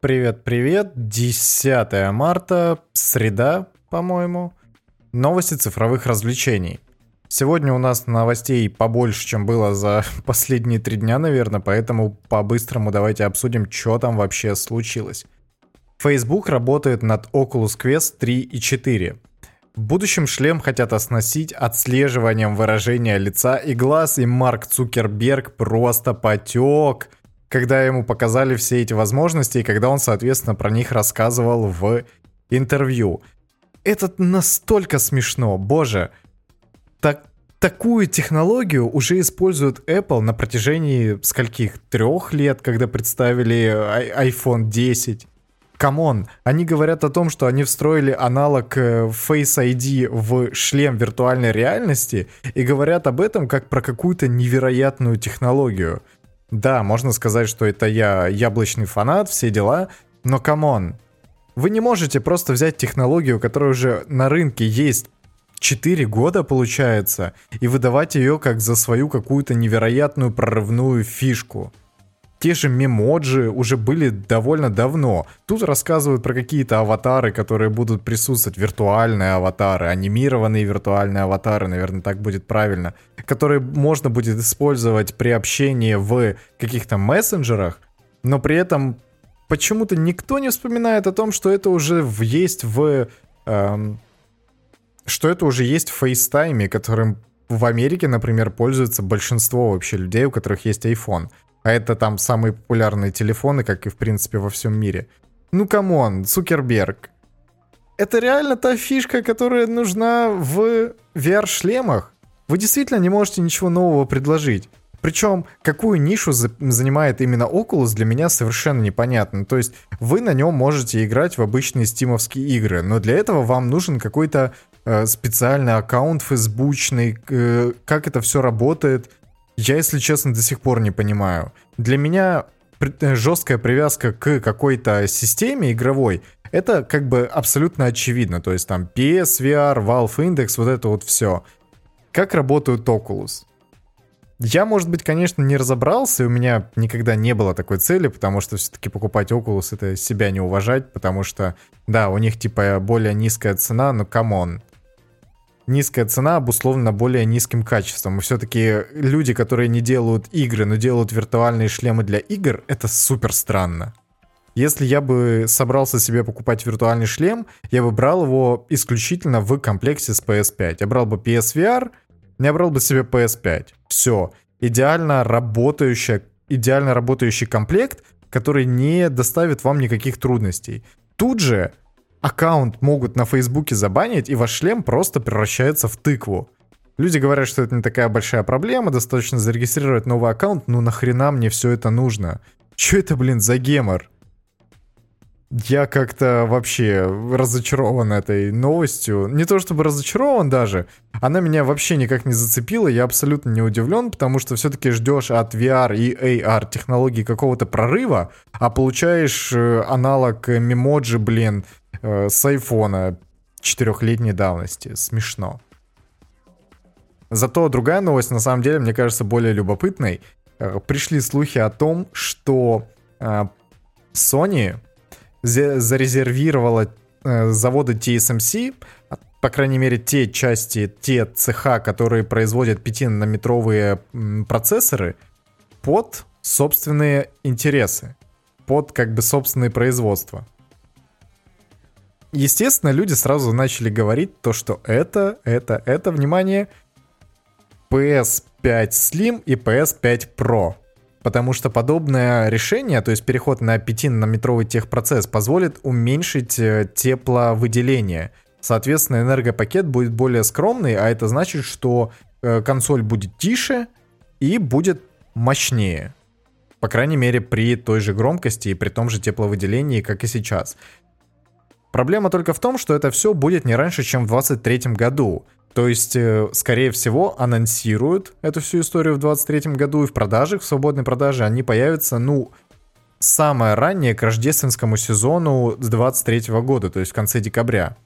Привет, привет. 10 марта, среда, по-моему. Новости цифровых развлечений. Сегодня у нас новостей побольше, чем было за последние три дня, наверное, поэтому по-быстрому давайте обсудим, что там вообще случилось. Facebook работает над Oculus Quest 3 и 4. В будущем шлем хотят оснастить отслеживанием выражения лица и глаз, и Марк Цукерберг просто потек когда ему показали все эти возможности и когда он, соответственно, про них рассказывал в интервью. Это настолько смешно, боже. Так, такую технологию уже используют Apple на протяжении скольких? Трех лет, когда представили iPhone 10. Come on, они говорят о том, что они встроили аналог э, Face ID в шлем виртуальной реальности и говорят об этом как про какую-то невероятную технологию. Да, можно сказать, что это я яблочный фанат, все дела, но come on. Вы не можете просто взять технологию, которая уже на рынке есть 4 года, получается, и выдавать ее как за свою какую-то невероятную прорывную фишку. Те же Memoji уже были довольно давно. Тут рассказывают про какие-то аватары, которые будут присутствовать, виртуальные аватары, анимированные виртуальные аватары, наверное, так будет правильно, которые можно будет использовать при общении в каких-то мессенджерах, но при этом почему-то никто не вспоминает о том, что это уже есть в... Эм, что это уже есть в FaceTime, которым в Америке, например, пользуется большинство вообще людей, у которых есть iPhone. А это там самые популярные телефоны, как и в принципе во всем мире. Ну come on, Цукерберг. Это реально та фишка, которая нужна в VR-шлемах? Вы действительно не можете ничего нового предложить. Причем, какую нишу за- занимает именно Oculus, для меня совершенно непонятно. То есть, вы на нем можете играть в обычные стимовские игры, но для этого вам нужен какой-то э, специальный аккаунт фейсбучный, э, как это все работает, я, если честно, до сих пор не понимаю. Для меня э, жесткая привязка к какой-то системе игровой, это как бы абсолютно очевидно. То есть там PSVR, Valve Index, вот это вот все. Как работают Oculus? Я, может быть, конечно, не разобрался, и у меня никогда не было такой цели, потому что все-таки покупать Oculus это себя не уважать, потому что, да, у них типа более низкая цена, но come on низкая цена обусловлена более низким качеством. И все-таки люди, которые не делают игры, но делают виртуальные шлемы для игр, это супер странно. Если я бы собрался себе покупать виртуальный шлем, я бы брал его исключительно в комплекте с PS5. Я брал бы PSVR, я брал бы себе PS5. Все. Идеально работающая, идеально работающий комплект, который не доставит вам никаких трудностей. Тут же аккаунт могут на Фейсбуке забанить, и ваш шлем просто превращается в тыкву. Люди говорят, что это не такая большая проблема, достаточно зарегистрировать новый аккаунт, ну нахрена мне все это нужно? Че это, блин, за гемор? Я как-то вообще разочарован этой новостью. Не то чтобы разочарован даже, она меня вообще никак не зацепила, я абсолютно не удивлен, потому что все-таки ждешь от VR и AR технологий какого-то прорыва, а получаешь э, аналог мемоджи, блин, э, с айфона четырехлетней давности. Смешно. Зато другая новость, на самом деле, мне кажется, более любопытной. Э, пришли слухи о том, что э, Sony зарезервировала заводы TSMC, по крайней мере, те части, те цеха, которые производят 5-нанометровые процессоры, под собственные интересы, под как бы собственные производства естественно, люди сразу начали говорить то, что это, это, это, внимание, PS5 Slim и PS5 Pro. Потому что подобное решение, то есть переход на 5-нанометровый техпроцесс, позволит уменьшить э, тепловыделение. Соответственно, энергопакет будет более скромный, а это значит, что э, консоль будет тише и будет мощнее. По крайней мере, при той же громкости и при том же тепловыделении, как и сейчас. Проблема только в том, что это все будет не раньше, чем в 2023 году. То есть, э, скорее всего, анонсируют эту всю историю в 2023 году, и в продажах, в свободной продаже они появятся, ну, самое раннее к рождественскому сезону с 2023 года, то есть в конце декабря.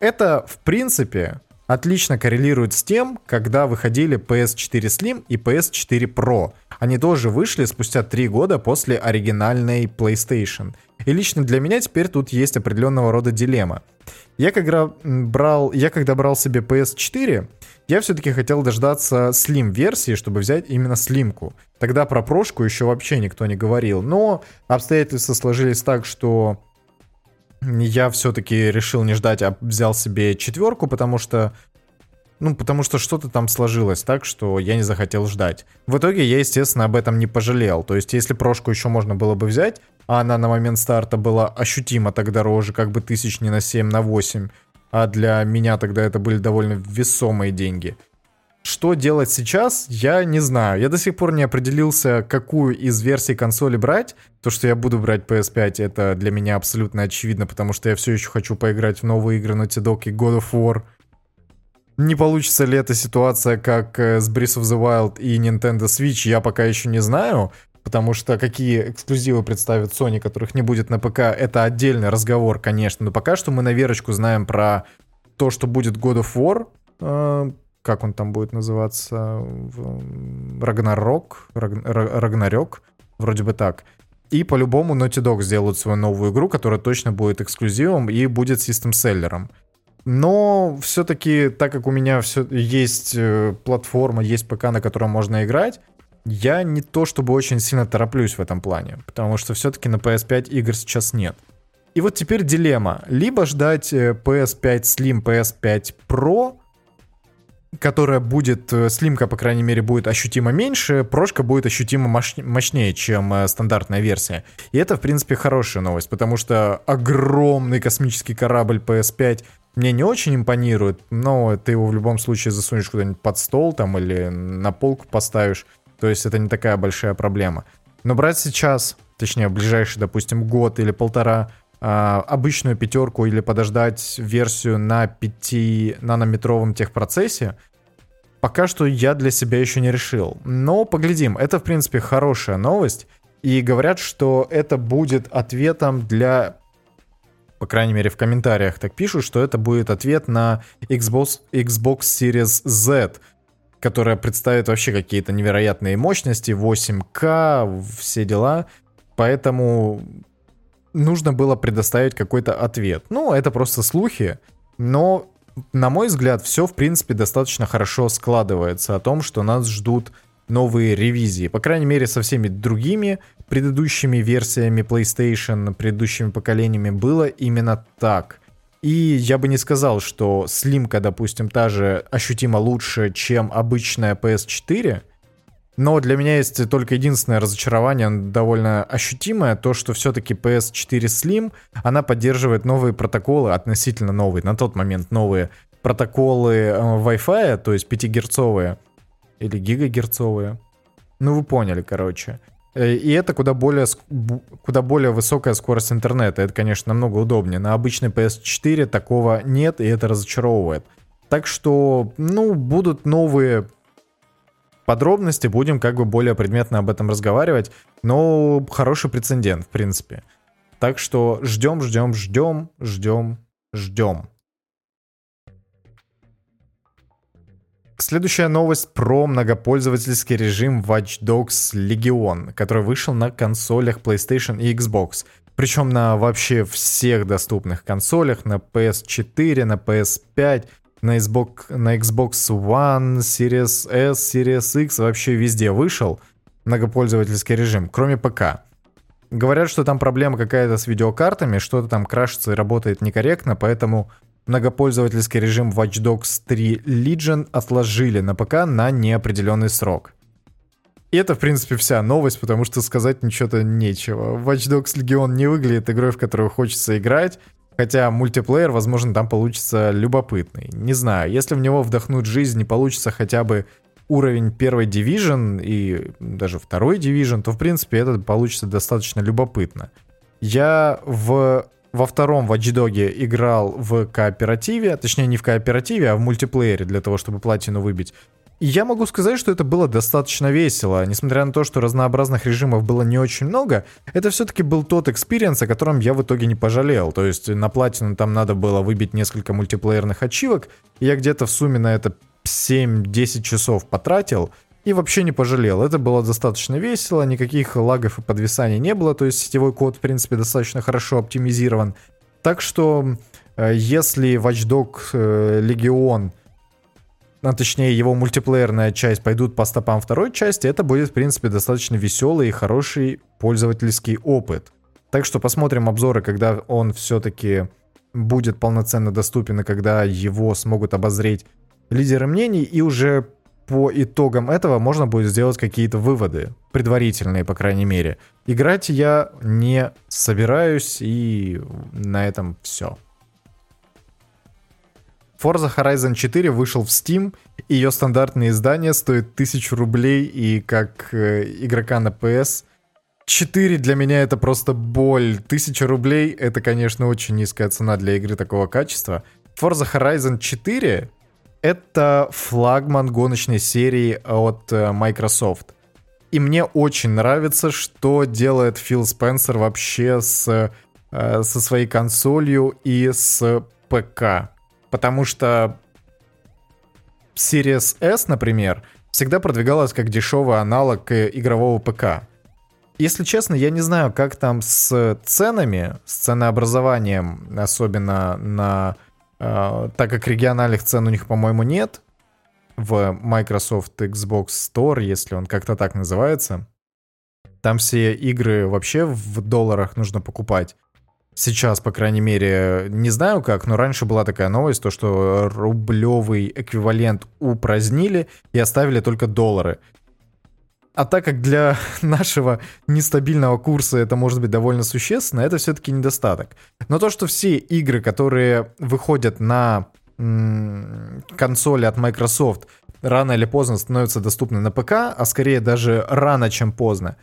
Это, в принципе, отлично коррелирует с тем, когда выходили PS4 Slim и PS4 Pro. Они тоже вышли спустя 3 года после оригинальной PlayStation. И лично для меня теперь тут есть определенного рода дилемма. Я когда брал, я когда брал себе PS4, я все-таки хотел дождаться Slim версии, чтобы взять именно слимку. Тогда про прошку еще вообще никто не говорил. Но обстоятельства сложились так, что я все-таки решил не ждать, а взял себе четверку, потому что ну, потому что что-то там сложилось так, что я не захотел ждать. В итоге я, естественно, об этом не пожалел. То есть, если прошку еще можно было бы взять, а она на момент старта была ощутимо так дороже, как бы тысяч не на 7, на 8, а для меня тогда это были довольно весомые деньги. Что делать сейчас, я не знаю. Я до сих пор не определился, какую из версий консоли брать. То, что я буду брать PS5, это для меня абсолютно очевидно, потому что я все еще хочу поиграть в новые игры Naughty Dog и God of War. Не получится ли эта ситуация, как э, с Breath of the Wild и Nintendo Switch, я пока еще не знаю. Потому что какие эксклюзивы представит Sony, которых не будет на п.к. это отдельный разговор, конечно. Но пока что мы на верочку знаем про то, что будет God of War. Как он там будет называться? Рагнарок? Рагнарёк? Вроде бы так. И по-любому Naughty Dog сделают свою новую игру, которая точно будет эксклюзивом и будет систем-селлером. Но все-таки, так как у меня все есть э, платформа, есть ПК, на котором можно играть, я не то чтобы очень сильно тороплюсь в этом плане, потому что все-таки на PS5 игр сейчас нет. И вот теперь дилемма. Либо ждать PS5 э, Slim, PS5 Pro, которая будет, э, слимка, по крайней мере, будет ощутимо меньше, прошка будет ощутимо мощнее, чем э, стандартная версия. И это, в принципе, хорошая новость, потому что огромный космический корабль PS5 мне не очень импонирует, но ты его в любом случае засунешь куда-нибудь под стол там или на полку поставишь. То есть это не такая большая проблема. Но брать сейчас, точнее, ближайший, допустим, год или полтора, обычную пятерку или подождать версию на 5 нанометровом техпроцессе, пока что я для себя еще не решил. Но поглядим, это в принципе хорошая новость. И говорят, что это будет ответом для по крайней мере в комментариях так пишут, что это будет ответ на Xbox, Xbox Series Z, которая представит вообще какие-то невероятные мощности, 8К, все дела. Поэтому нужно было предоставить какой-то ответ. Ну, это просто слухи, но, на мой взгляд, все, в принципе, достаточно хорошо складывается о том, что нас ждут новые ревизии. По крайней мере, со всеми другими предыдущими версиями PlayStation, предыдущими поколениями было именно так. И я бы не сказал, что слимка, допустим, та же ощутимо лучше, чем обычная PS4, но для меня есть только единственное разочарование, довольно ощутимое, то, что все-таки PS4 Slim, она поддерживает новые протоколы, относительно новые, на тот момент новые протоколы э, Wi-Fi, то есть 5-герцовые или гигагерцовые. Ну, вы поняли, короче. Э, и это куда более, куда более высокая скорость интернета. Это, конечно, намного удобнее. На обычной PS4 такого нет, и это разочаровывает. Так что, ну, будут новые подробности, будем как бы более предметно об этом разговаривать. Но хороший прецедент, в принципе. Так что ждем, ждем, ждем, ждем, ждем. Следующая новость про многопользовательский режим Watch Dogs Legion, который вышел на консолях PlayStation и Xbox. Причем на вообще всех доступных консолях, на PS4, на PS5, на Xbox, на Xbox One, Series S, Series X, вообще везде вышел многопользовательский режим, кроме ПК. Говорят, что там проблема какая-то с видеокартами, что-то там крашится и работает некорректно, поэтому многопользовательский режим Watch Dogs 3 Legion отложили на ПК на неопределенный срок. И это, в принципе, вся новость, потому что сказать ничего-то нечего. Watch Dogs Legion не выглядит игрой, в которую хочется играть, хотя мультиплеер, возможно, там получится любопытный. Не знаю, если в него вдохнуть жизнь, не получится хотя бы уровень первой Division и даже второй Division, то, в принципе, это получится достаточно любопытно. Я в во втором Watch Dogs играл в кооперативе, точнее не в кооперативе, а в мультиплеере для того, чтобы платину выбить. Я могу сказать, что это было достаточно весело. Несмотря на то, что разнообразных режимов было не очень много, это все-таки был тот experience, о котором я в итоге не пожалел. То есть на платину там надо было выбить несколько мультиплеерных ачивок, и я где-то в сумме на это 7-10 часов потратил, и вообще не пожалел. Это было достаточно весело, никаких лагов и подвисаний не было, то есть сетевой код, в принципе, достаточно хорошо оптимизирован. Так что, э, если Watch Dogs Legion а точнее его мультиплеерная часть пойдут по стопам второй части, это будет, в принципе, достаточно веселый и хороший пользовательский опыт. Так что посмотрим обзоры, когда он все-таки будет полноценно доступен и когда его смогут обозреть лидеры мнений, и уже по итогам этого можно будет сделать какие-то выводы, предварительные, по крайней мере. Играть я не собираюсь, и на этом все. Forza Horizon 4 вышел в Steam, ее стандартное издание стоит 1000 рублей, и как э, игрока на PS 4 для меня это просто боль. 1000 рублей — это, конечно, очень низкая цена для игры такого качества. Forza Horizon 4 — это флагман гоночной серии от э, Microsoft. И мне очень нравится, что делает Фил Спенсер вообще с, э, со своей консолью и с ПК. Потому что Series S, например, всегда продвигалась как дешевый аналог игрового ПК. Если честно, я не знаю, как там с ценами, с ценообразованием, особенно на... Э, так как региональных цен у них, по-моему, нет в Microsoft Xbox Store, если он как-то так называется. Там все игры вообще в долларах нужно покупать. Сейчас, по крайней мере, не знаю как, но раньше была такая новость, то что рублевый эквивалент упразднили и оставили только доллары. А так как для нашего нестабильного курса это может быть довольно существенно, это все-таки недостаток. Но то, что все игры, которые выходят на м- консоли от Microsoft, рано или поздно становятся доступны на ПК, а скорее даже рано, чем поздно,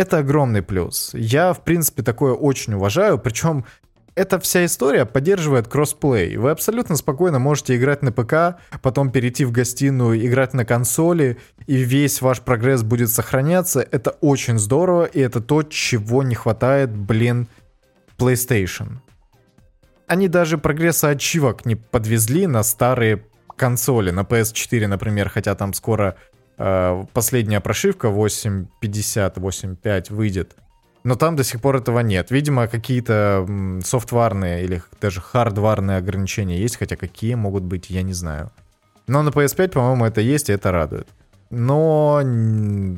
это огромный плюс. Я, в принципе, такое очень уважаю, причем эта вся история поддерживает кроссплей. Вы абсолютно спокойно можете играть на ПК, потом перейти в гостиную, играть на консоли, и весь ваш прогресс будет сохраняться. Это очень здорово, и это то, чего не хватает, блин, PlayStation. Они даже прогресса ачивок не подвезли на старые консоли, на PS4, например, хотя там скоро последняя прошивка 8.50, 8.5 выйдет. Но там до сих пор этого нет. Видимо, какие-то софтварные или даже хардварные ограничения есть, хотя какие могут быть, я не знаю. Но на PS5, по-моему, это есть, и это радует. Но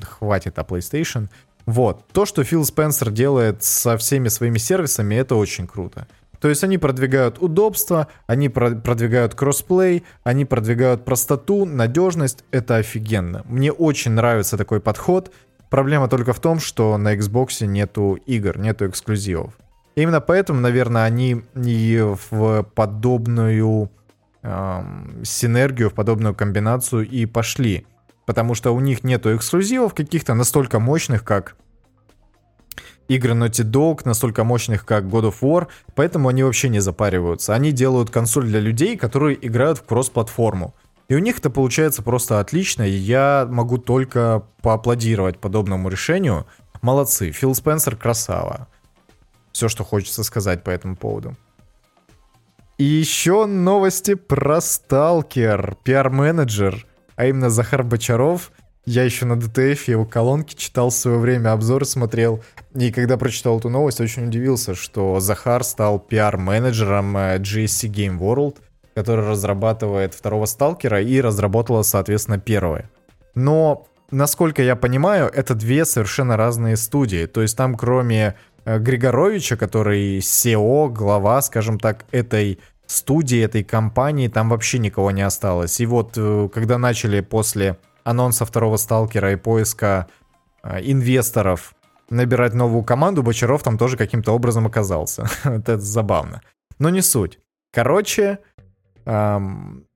хватит о PlayStation. Вот. То, что Фил Спенсер делает со всеми своими сервисами, это очень круто. То есть они продвигают удобство, они продвигают кроссплей, они продвигают простоту, надежность. Это офигенно. Мне очень нравится такой подход. Проблема только в том, что на Xbox нету игр, нету эксклюзивов. Именно поэтому, наверное, они и в подобную эм, синергию, в подобную комбинацию и пошли. Потому что у них нету эксклюзивов каких-то настолько мощных, как игры Naughty Dog, настолько мощных, как God of War, поэтому они вообще не запариваются. Они делают консоль для людей, которые играют в кросс-платформу. И у них это получается просто отлично, и я могу только поаплодировать подобному решению. Молодцы, Фил Спенсер красава. Все, что хочется сказать по этому поводу. И еще новости про Сталкер. Пиар-менеджер, а именно Захар Бочаров, я еще на DTF его колонки читал в свое время, обзоры смотрел. И когда прочитал эту новость, очень удивился, что Захар стал пиар-менеджером э, GSC Game World, который разрабатывает второго сталкера и разработала, соответственно, первое. Но, насколько я понимаю, это две совершенно разные студии. То есть там кроме э, Григоровича, который SEO, глава, скажем так, этой студии, этой компании, там вообще никого не осталось. И вот э, когда начали после анонса второго сталкера и поиска э, инвесторов набирать новую команду, Бочаров там тоже каким-то образом оказался. Это забавно. Но не суть. Короче, эм,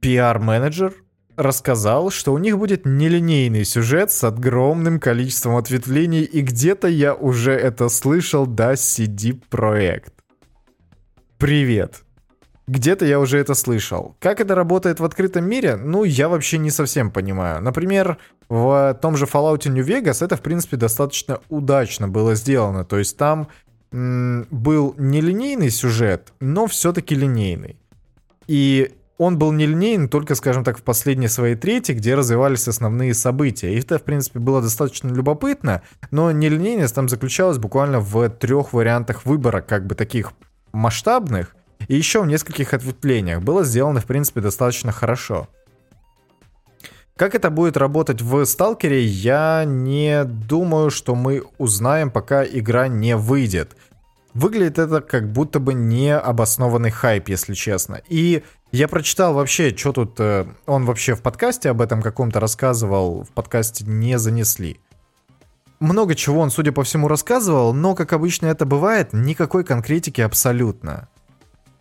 пиар-менеджер рассказал, что у них будет нелинейный сюжет с огромным количеством ответвлений, и где-то я уже это слышал, да, CD Projekt. Привет. Где-то я уже это слышал. Как это работает в открытом мире? Ну, я вообще не совсем понимаю. Например, в том же Fallout New Vegas это, в принципе, достаточно удачно было сделано. То есть там м- был нелинейный сюжет, но все-таки линейный. И он был нелинейный только, скажем так, в последней своей трети, где развивались основные события. И это, в принципе, было достаточно любопытно, но нелинейность там заключалась буквально в трех вариантах выбора, как бы таких масштабных, и еще в нескольких ответвлениях. Было сделано, в принципе, достаточно хорошо. Как это будет работать в Сталкере, я не думаю, что мы узнаем, пока игра не выйдет. Выглядит это как будто бы необоснованный хайп, если честно. И я прочитал вообще, что тут... Э, он вообще в подкасте об этом каком-то рассказывал, в подкасте не занесли. Много чего он, судя по всему, рассказывал, но, как обычно это бывает, никакой конкретики абсолютно.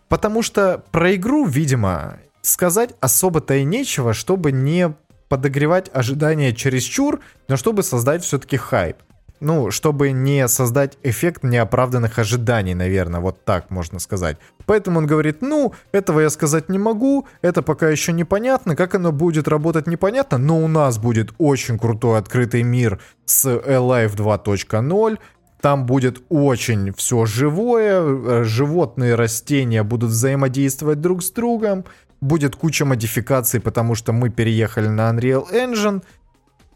Потому что про игру, видимо, сказать особо-то и нечего, чтобы не подогревать ожидания чересчур, но чтобы создать все-таки хайп. Ну, чтобы не создать эффект неоправданных ожиданий, наверное, вот так можно сказать. Поэтому он говорит, ну, этого я сказать не могу, это пока еще непонятно, как оно будет работать непонятно, но у нас будет очень крутой открытый мир с Alive 2.0, там будет очень все живое, э, животные, растения будут взаимодействовать друг с другом, будет куча модификаций, потому что мы переехали на Unreal Engine,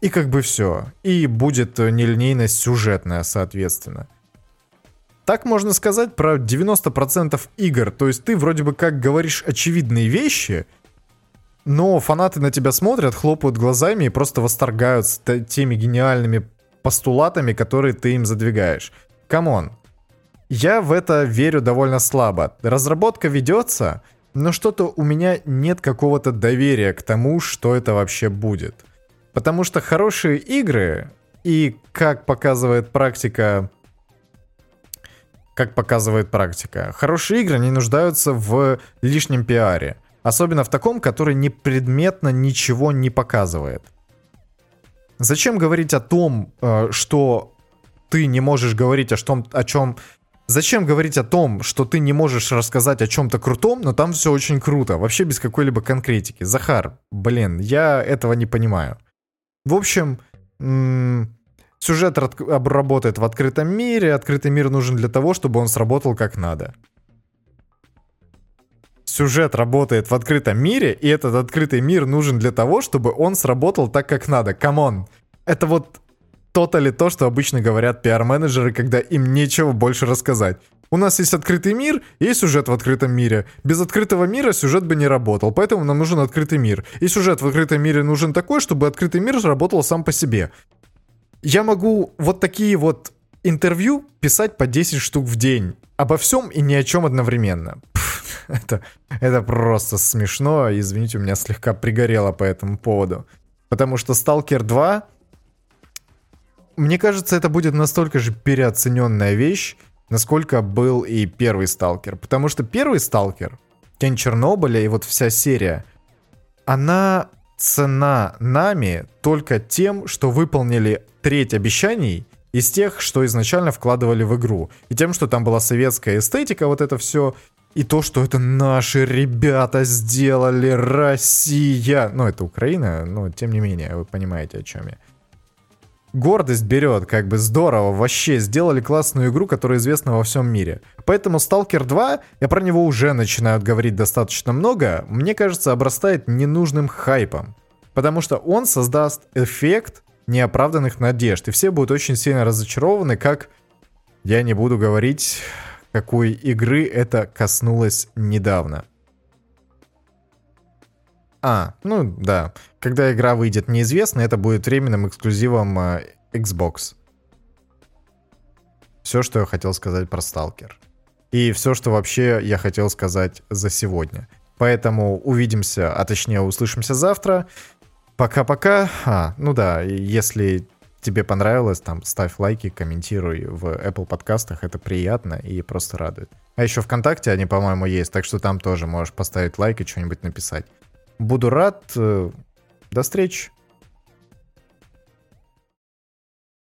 и как бы все. И будет нелинейность сюжетная, соответственно. Так можно сказать про 90% игр. То есть ты вроде бы как говоришь очевидные вещи, но фанаты на тебя смотрят, хлопают глазами и просто восторгаются теми гениальными постулатами, которые ты им задвигаешь. Come on. Я в это верю довольно слабо. Разработка ведется, но что-то у меня нет какого-то доверия к тому, что это вообще будет. Потому что хорошие игры, и как показывает практика, как показывает практика, хорошие игры не нуждаются в лишнем пиаре. Особенно в таком, который непредметно ничего не показывает. Зачем говорить о том, э, что ты не можешь говорить о, том, о чем... Зачем говорить о том, что ты не можешь рассказать о чем-то крутом, но там все очень круто, вообще без какой-либо конкретики. Захар, блин, я этого не понимаю. В общем, сюжет работает в открытом мире, открытый мир нужен для того, чтобы он сработал как надо сюжет работает в открытом мире, и этот открытый мир нужен для того, чтобы он сработал так, как надо. Come on. Это вот то-то ли то, что обычно говорят пиар-менеджеры, когда им нечего больше рассказать. У нас есть открытый мир, есть сюжет в открытом мире. Без открытого мира сюжет бы не работал, поэтому нам нужен открытый мир. И сюжет в открытом мире нужен такой, чтобы открытый мир работал сам по себе. Я могу вот такие вот интервью писать по 10 штук в день. Обо всем и ни о чем одновременно. это, это просто смешно. Извините, у меня слегка пригорело по этому поводу. Потому что Stalker 2, мне кажется, это будет настолько же переоцененная вещь, насколько был и первый Сталкер. Потому что первый Сталкер, Тень Чернобыля и вот вся серия, она цена нами только тем, что выполнили треть обещаний из тех, что изначально вкладывали в игру. И тем, что там была советская эстетика, вот это все, и то, что это наши ребята сделали, Россия. Ну, это Украина, но тем не менее, вы понимаете, о чем я. Гордость берет, как бы здорово, вообще сделали классную игру, которая известна во всем мире. Поэтому Stalker 2, я про него уже начинаю говорить достаточно много, мне кажется, обрастает ненужным хайпом. Потому что он создаст эффект неоправданных надежд, и все будут очень сильно разочарованы, как я не буду говорить какой игры это коснулось недавно. А, ну да. Когда игра выйдет неизвестно, это будет временным эксклюзивом э, Xbox. Все, что я хотел сказать про Stalker. И все, что вообще я хотел сказать за сегодня. Поэтому увидимся, а точнее услышимся завтра. Пока-пока. А, ну да, если тебе понравилось, там, ставь лайки, комментируй в Apple подкастах, это приятно и просто радует. А еще ВКонтакте они, по-моему, есть, так что там тоже можешь поставить лайк и что-нибудь написать. Буду рад. Э, до встречи.